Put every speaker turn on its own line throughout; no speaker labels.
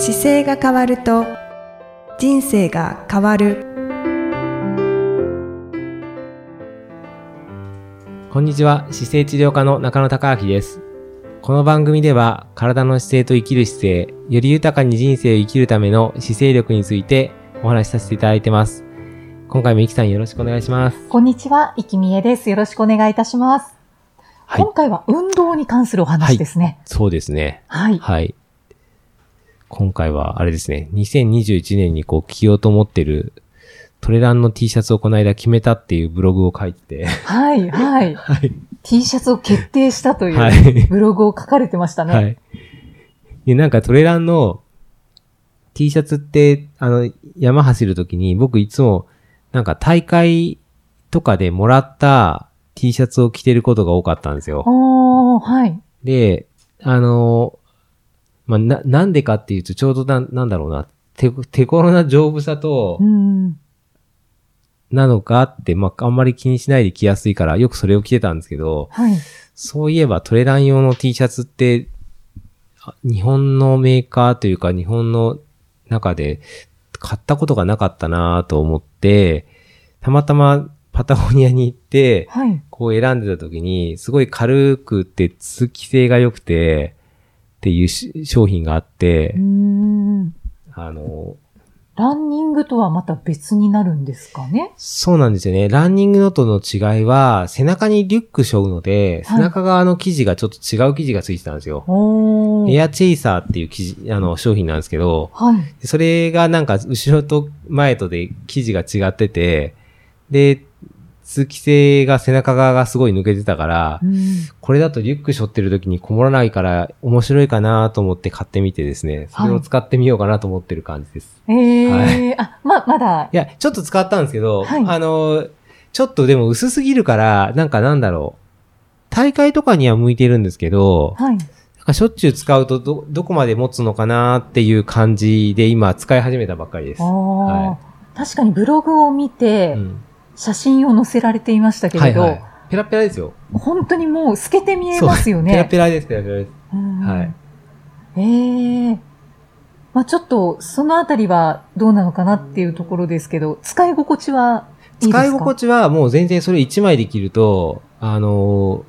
姿勢が変わると人生が変わる
こんにちは姿勢治療科の中野孝明ですこの番組では体の姿勢と生きる姿勢より豊かに人生を生きるための姿勢力についてお話しさせていただいてます今回もいきさんよろしくお願いします
こんにちは、いきみえです。よろしくお願いいたします。
はい
今回は運動に関するお話ですね。
そうですね
はい。
はい。今回は、あれですね、2021年にこう着ようと思ってるトレランの T シャツをこの間決めたっていうブログを書いて、
はい、はい。
はい。
T シャツを決定したという、
はい
ブログを書かれてましたね。
はい。で、なんかトレランの T シャツって、あの、山走るときに僕いつも、なんか大会とかでもらった T シャツを着てることが多かったんですよ。
おー、はい。
で、あの、まあ、な、なんでかっていうと、ちょうどな、なんだろうな、手、手頃な丈夫さと
う、ん。
なのかって、まあ、あんまり気にしないで着やすいから、よくそれを着てたんですけど、
はい。
そういえばトレラン用の T シャツって、あ日本のメーカーというか、日本の中で買ったことがなかったなと思って、たまたまパタゴニアに行って、
はい。
こう選んでた時に、すごい軽くて通気性が良くて、っていうし商品があって。あの、
ランニングとはまた別になるんですかね？
そうなんですよね。ランニングノートの違いは、背中にリュック背負うので、
はい
背中側の生地がちょっと違う生地がついてたんですよ。エアチェイサーっていう生地、あの、商品なんですけど、
はい。
それがなんか後ろと前とで生地が違ってて、で、通気性が背中側がすごい抜けてたから
う、ん。
これだとリュック背負ってる時にこもらないから面白いかなと思って買ってみてですね、それを使ってみようかなと思ってる感じです。
えー、
はい
あ、ま、まだ
い、や、ちょっと使ったんですけど、
はい
あの、ちょっとでも薄すぎるから、なんかなんだろう。大会とかには向いてるんですけど、
はい。
なんかしょっちゅう使うとど、どこまで持つのかなっていう感じで今使い始めたばっかりです。は
確かにブログを見て、
うん
写真を載せられていましたけれど、
はいはい。ペラペラですよ。
本当にもう透けて見えますよね。
ペラペラです、ペラペラです。
うん
はい。
ええまあちょっと、そのあたりはどうなのかなっていうところですけど、使い心地はいいですか？
使い心地はもう全然それ1枚で着ると、あの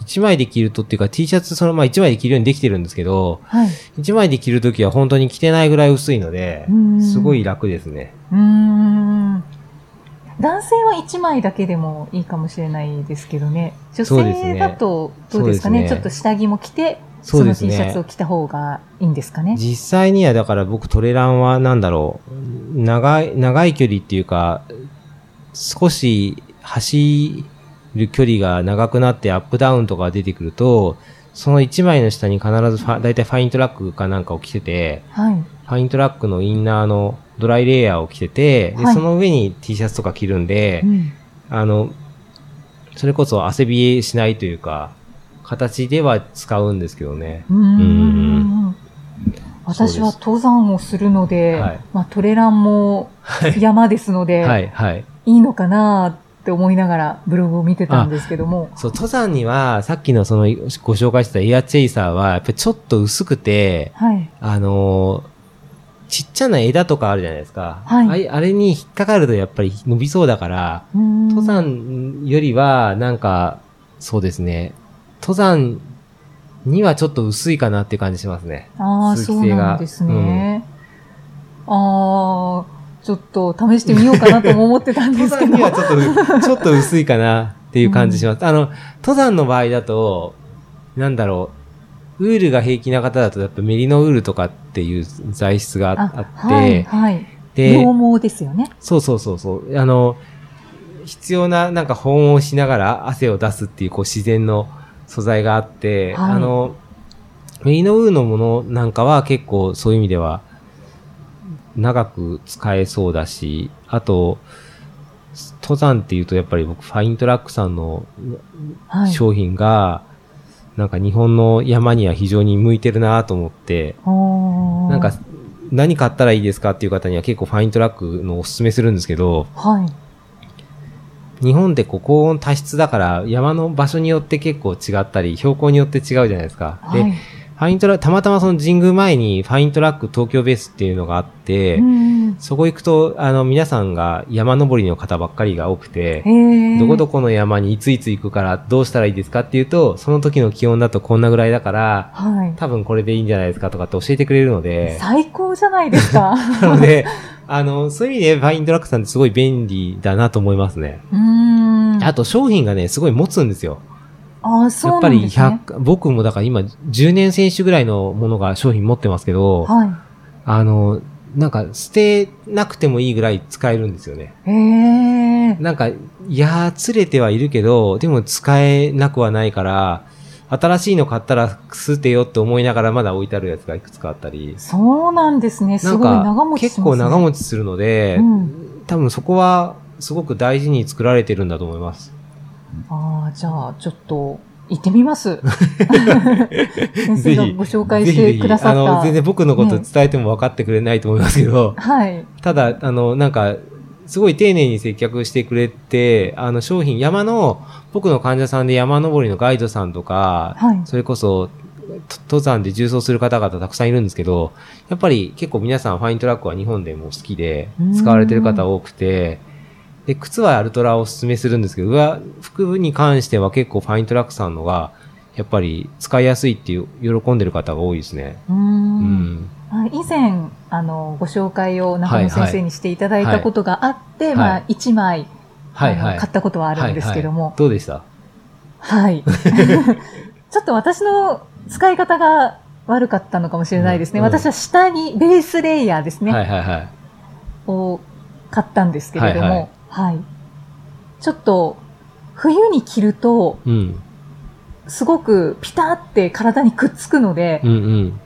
ー、1枚で着るとっていうか T シャツそのまま1枚で着るようにできてるんですけど、
はい。
1枚で着るときは本当に着てないぐらい薄いので
うん、
すごい楽ですね。
うーん。男性は1枚だけでもいいかもしれないですけどね。女性だとどうですかね？
そうですね
ちょっと下着も着て、
そ
の T シャツを着た方がいいんですかね？
実際にはだから僕トレランはなんだろう、長い、長い距離っていうか、少し走る距離が長くなってアップダウンとか出てくると、その1枚の下に必ずファ、だいたいファイントラックかなんかを着てて、
はい。
ファイントラックのインナーのドライレイヤーを着てて、で、
はい
その上に T シャツとか着るんで、
うん
あの、それこそ汗びえしないというか、形では使うんですけどね。
うーん私は登山をするので、
はい
まあ、トレランも
はい。
山ですので、
はい、はい。
いいのかなって思いながらブログを見てたんですけども。
そう、登山には、さっきのその、ご紹介したエアチェイサーは、やっぱりちょっと薄くて、
はい。
あのーちっちゃな枝とかあるじゃないですか。
はい
あれに引っかかるとやっぱり伸びそうだから、登
登
山よりは、なんか、そうですね、登山にはちょっと薄いかなっていう感じしますね。
ああ、そうなんですね。ああ、ちょっと試してみようかなとも思ってたんですけど。
登山にはちょっと、ちょっと薄いかなっていう感じします。あの、登山の場合だと、なんだろう、ウールが平気な方だと、やっぱメリノウールとかっていう材質がああって、
はい、はい。
で、
羊毛ですよね。
そうそうそうそう、あの、必要ななんか保温をしながら汗を出すっていうこう自然の素材があって、
はい
あの、メリノウールのものなんかは結構そういう意味では長く使えそうだし、あと、登山っていうとやっぱり僕ファイントラックさんの
はい。
商品が、なんか日本の山には非常に向いてるなと思って、なんか何買ったらいいですかっていう方には結構ファイントラックのおすすめするんですけど、
はい。
日本ってこう高温多湿だから山の場所によって結構違ったり、標高によって違うじゃないですか。で、
はい。
ファイントラたまたまその神宮前にファイントラック東京ベースっていうのがあって、
うん
そこ行くと、あの、皆さんが山登りの方ばっかりが多くて、どこどこの山にいついつ行くからどうしたらいいですかっていうと、その時の気温だとこんなぐらいだから、
はい。
多分これでいいんじゃないですかとかって教えてくれるので、
最高じゃないですか。
なので、あの、そういう意味でファイントラックさんってすごい便利だなと思いますね。
うーん。
あと商品がね、すごい持つんですよ。
ああ、そう
やっぱり
なんですね。
100、僕もだから今10年選手ぐらいのものが商品持ってますけど、
は
あの、なんか捨てなくてもいいぐらい使えるんですよね。なんか、いやー、釣れてはいるけど、でも使えなくはないから、新しいの買ったら捨てよって思いながらまだ置いてあるやつがいくつかあったり、
そうなんですね。すごい長
か
持ちしますね。
結構長持ちするので、
うん
多分そこはすごく大事に作られてるんだと思います。
ああ、じゃあ、ちょっと、行ってみます。先生がご紹介してくださった。
あの、全然僕のこと
ね
伝えても分かってくれないと思いますけど、
はい。
ただ、あの、なんか、すごい丁寧に接客してくれて、あの、商品、山の、僕の患者さんで山登りのガイドさんとか、
はい。
それこそ、と登山で重走する方々たくさんいるんですけど、やっぱり結構皆さんファイントラックは日本でも好きで
うん、
使われてる方多くて、で、靴はアルトラをお勧めするんですけど、上、服に関しては結構ファイントラックさんのが、やっぱり使いやすいっていう、喜んでる方が多いですね。
うー。
うんん。
はい以前、あの、ご紹介を中野先生にしていただいたことがあって、
はい
まあ、1枚、
はい
買ったことはあるんですけど
はいはい
も、
どうでした？
はい。ちょっと私の使い方が悪かったのかもしれないですね。
うんうん
私は下にベースレイヤーですね。
はいはいはい。
を買ったんですけれども、
はいはい
はい。ちょっと、冬に着ると、
うん。
すごくピタって体にくっつくので
う、んうん。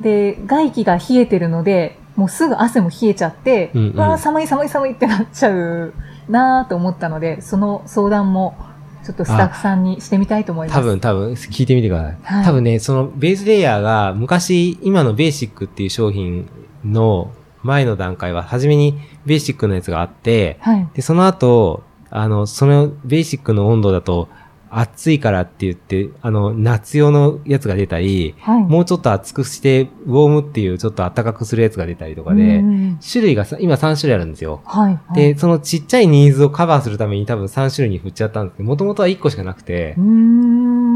で、外気が冷えてるので、もうすぐ汗も冷えちゃって、
うんうん
わあ、寒い寒い寒いってなっちゃうなぁと思ったので、その相談も、ちょっとスタッフさんにしてみたいと思います。
多分、多分、聞いてみてください。
はい
多分ね、そのベースレイヤーが昔、今のベーシックっていう商品の前の段階は、初めにベーシックのやつがあって、
はい。
で、その後、あの、そのベーシックの温度だと、暑いからって言って、あの、夏用のやつが出たり、
はい。
もうちょっと熱くして、ウォームっていうちょっと暖かくするやつが出たりとかで
う、ん
種類がさ今3種類あるんですよ。
はい。はい、
で、そのちっちゃいニーズをカバーするために多分3種類に振っちゃったんですけど、もともとは1個しかなくて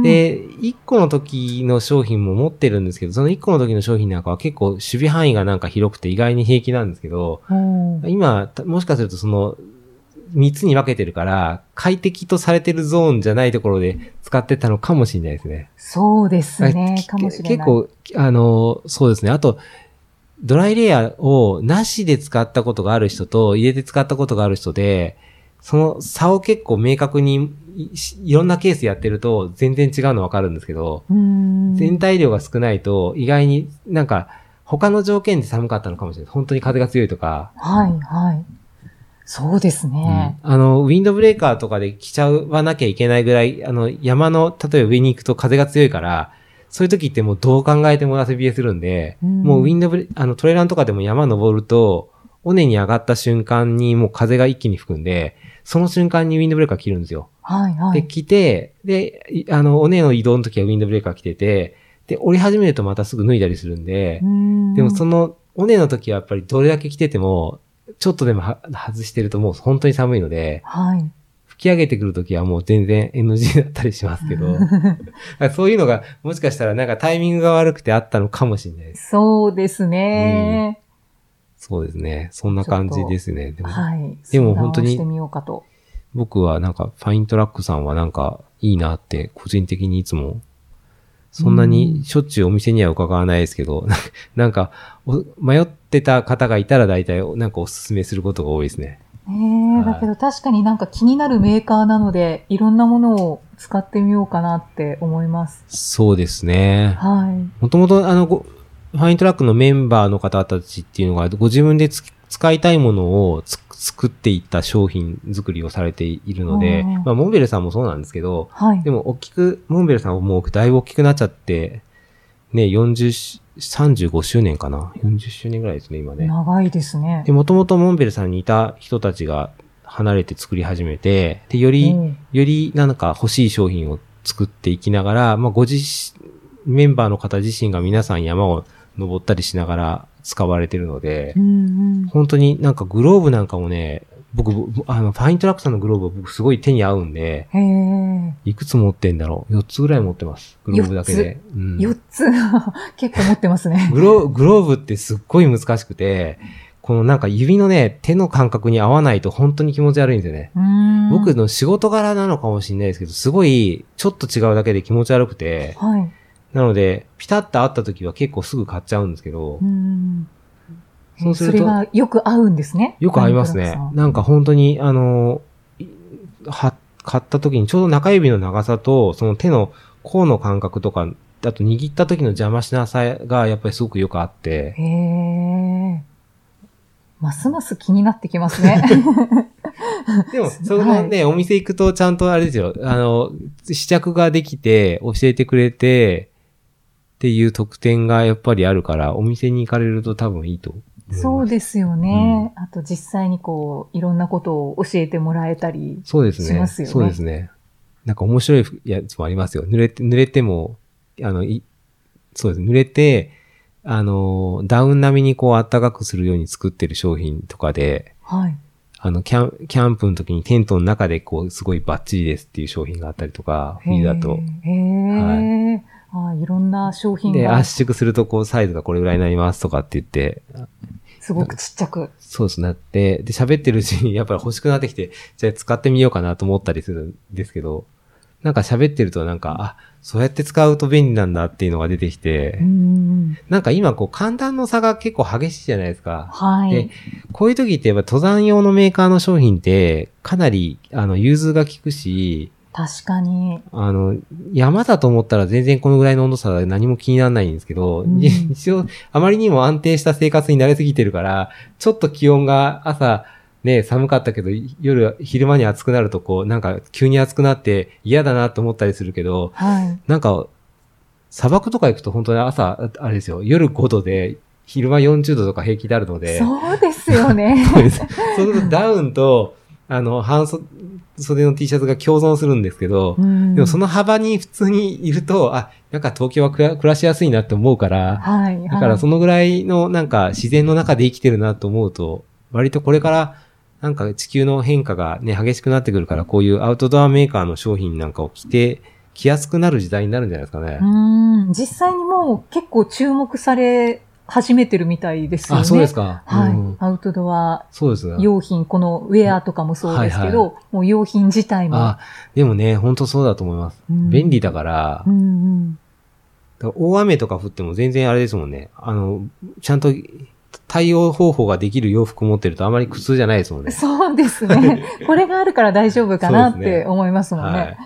で、1個の時の商品も持ってるんですけど、その1個の時の商品なんかは結構守備範囲がなんか広くて意外に平気なんですけど、今、たもしかするとその3つに分けてるから、快適とされてるゾーンじゃないところで使ってたのかもしれないですね。
そうですね。
き
かもしれない。
結構、あの、そうですね。あと、ドライレイヤーをなしで使ったことがある人と入れて使ったことがある人で、その差を結構明確にいいろんなケースやってると全然違うのわかるんですけど。全体量が少ないと意外になんか他の条件で寒かったのかもしれない。本当に風が強いとか、
はい、はい。そうですね。
あの、ウィンドブレーカーとかで着ちゃわなきゃいけないぐらい、あの、山の、例えば上に行くと風が強いから、そういう時ってもうどう考えても汗冷えするんで、
うん
もうウィンドブレ、あの、トレランとかでも山登ると、尾根に上がった瞬間にもう風が一気に吹くんで、その瞬間にウィンドブレーカー着るんですよ。
はい、は
で、
い。
着て、で、いあの、尾根の移動の時はウィンドブレーカー着てて、で、降り始めるとまたすぐ脱いだりするんで、でもそ
の、
の、尾根の時はやっぱりどれだけ着てても、ちょっとでもは外してるともう本当に寒いので、
はい。
吹き上げてくるときはもう全然 NG だったりしますけど、そういうのがもしかしたらなんかタイミングが悪くてあったのかもしれないです。
そうですね。
そうですね。そんな感じですね。でも
はい。
でも本当に。僕はなんかファイントラックさんはなんかいいなって個人的にいつもそんなにしょっちゅうお店には伺わないですけど、なんかお迷ってた方がいたら大体なんかおすすめすることが多いですね。
ねえ、
はい
だけど確かになんか気になるメーカーなので、いろんなものを使ってみようかなって思います。
そうですね。
はい。
もともとあの、ごファイントラックのメンバーの方たちっていうのが、ご自分でつ使いたいものをつ作っていった商品作りをされているので
うん、
まあ、モンベルさんもそうなんですけど、
はい。
でも大きく、モンベルさんはもうだいぶ大きくなっちゃって、ね、40し、35周年かな ?40 周年ぐらいですね、今ね。
長いですね
で、。もともとモンベルさんにいた人たちが離れて作り始めて、で、より、
うん
よりなんか欲しい商品を作っていきながら、まあ、ご自メンバーの方自身が皆さん山を登ったりしながら使われてるので
う、ん
本当になんかグローブなんかもね、僕、あの、ファイントラックさんのグローブは僕すごい手に合うんで。いくつ持ってんだろう ?4 つぐらい持ってます。グローブだけで。うん
4つ？結構持ってますね。
グログローブってすっごい難しくて、このなんか指のね、手の感覚に合わないと本当に気持ち悪いんですよね。
うん
僕の仕事柄なのかもしれないですけど、すごいちょっと違うだけで気持ち悪くて、
はい。
なので、ピタッと合った時は結構すぐ買っちゃうんですけど
う、ん。
そうすると
それがよく合うんですね。
よく合いますね。なんか本当に、あの、いは、買った時にちょうど中指の長さと、その手の甲の感覚とか、あと握った時の邪魔しなさがやっぱりすごくよくあって、
へえ。ますます気になってきますね。
でも、そのね、お店行くとちゃんとあれですよ、あの、試着ができて、教えてくれて、っていう特典がやっぱりあるから、お店に行かれると多分いいと思います。
そうですよね。あと実際にこう、いろんなことを教えてもらえたり。
そうですね。
しますよね
そうですね。なんか面白いやつもありますよ。濡れて、濡れても、あの、いそうです。濡れて、あの、ダウン並みにこう暖かくするように作ってる商品とかで、
はい。
あの、キャン、キャンプの時にテントの中でこう、すごいバッチリですっていう商品があったりとか、冬だと。
へえ。ああいろんな商品
で、
が
圧縮するとこう、サイズがこれぐらいになりますとかって言って、
すごくちっちゃく。
そうですなって、で、喋ってるうちに やっぱり欲しくなってきて、じゃあ使ってみようかなと思ったりするんですけど、なんか喋ってるとなんか、あ、そうやって使うと便利なんだっていうのが出てきて、
うん。
なんか今こう寒暖の差が結構激しいじゃないですか。
はい
で。こういう時ってやっぱ登山用のメーカーの商品ってかなりあの融通が効くし、
確かに。
あの、山だと思ったら全然このぐらいの温度差で何も気にならないんですけど、
うん
一応あまりにも安定した生活に慣れすぎてるから、ちょっと気温が朝ね、寒かったけど、夜、昼間に暑くなるとこう、なんか急に暑くなって嫌だなと思ったりするけど、
はい。
なんか、砂漠とか行くと本当に朝、あれですよ、夜5度で、昼間40度とか平気であるので、
そうですよね。
そうです。そうするとダウンと、あの、半袖の T シャツが共存するんですけど、
うん
でもその幅に普通にいると、あ、なんか東京は暮ら暮らしやすいなって思うから、
はい。はい
だからそのぐらいのなんか自然の中で生きてるなと思うと、割とこれからなんか地球の変化がね、激しくなってくるから、こういうアウトドアメーカーの商品なんかを着て、着やすくなる時代になるんじゃないですかね。
うん。実際にもう結構注目され始めてるみたいですよね。
あ、そうですか。
はい。
うん
アウトドア
そうですね。
用品、このウェアとかもそうですけど、
はい
もう用品自体も。
あ、でもね、本当そうだと思います。
うん
便利だから、
うんうん。
だから大雨とか降っても全然あれですもんね。あの、ちゃんと対応方法ができる洋服持ってるとあまり苦痛じゃないですもんね。
そうですね。これがあるから大丈夫かなって思いますもんね。
はい。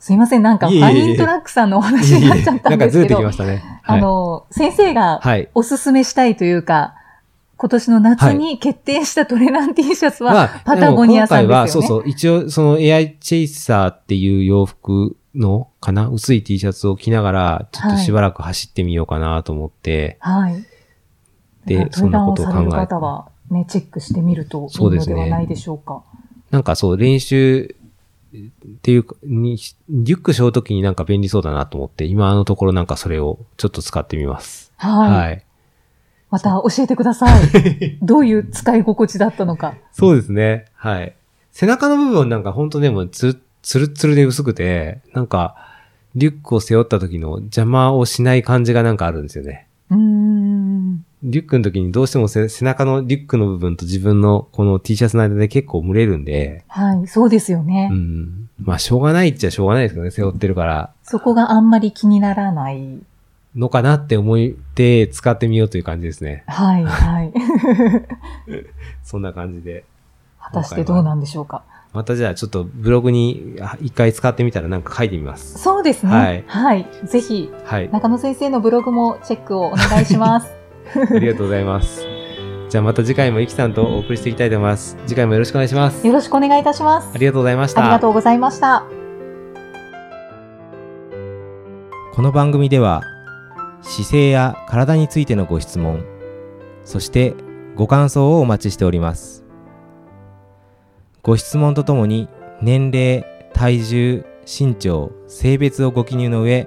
すいません、なんかフ
いえいえいえ
ァイントラックさんのお話になっちゃった
なんんかずれて
ですけど、
きましたね。
あの、先生が。おすすめしたいというか、今年の夏に決定したトレラン T シャツは、
まあ
パタゴニアさんですよね。
でも今回は、そうそう、一応、そのエアチェイサーっていう洋服の、かな薄い T シャツを着ながら、ちょっとしばらく走ってみようかなと思って、
はい。
でそんなことを考え
方は、ね、チェックしてみるといいの
そう
ではないでしょうか。
なんかそう、練習っていうか、に、リュック背負うときになんか便利そうだなと思って、今のところなんかそれをちょっと使ってみます。
はい。
はい。
また教えてください。どういう使い心地だったのか。
そうですね。はい。背中の部分なんか本当でもつる、つるっつるで薄くて、なんか、リュックを背負った時の邪魔をしない感じがなんかあるんですよね。
うーん。
リュックの時にどうしても背背中のリュックの部分と自分のこの T シャツの間で結構蒸れるんで、
はい、そうですよね。
うん。まあしょうがないっちゃしょうがないですけどね、背負ってるから。
そこがあんまり気にならない。
のかなって思って使ってみようという感じですね。
はい、はい。
そんな感じで。
果たしてどうなんでしょうか。
またじゃあちょっとブログにあ一回使ってみたらなんか書いてみます。
そうですね。
はい
はい。ぜひ、
はい。
中野先生のブログもチェックをお願いします。
ありがとうございます。じゃあまた次回もイキさんとお送りしていきたいと思います。次回もよろしくお願いします。
よろしくお願いいたします。
ありがとうございました。
ありがとうございました。
この番組では姿勢や体についてのご質問そしてご感想をお待ちしておりますご質問とともに年齢体重身長性別をご記入の上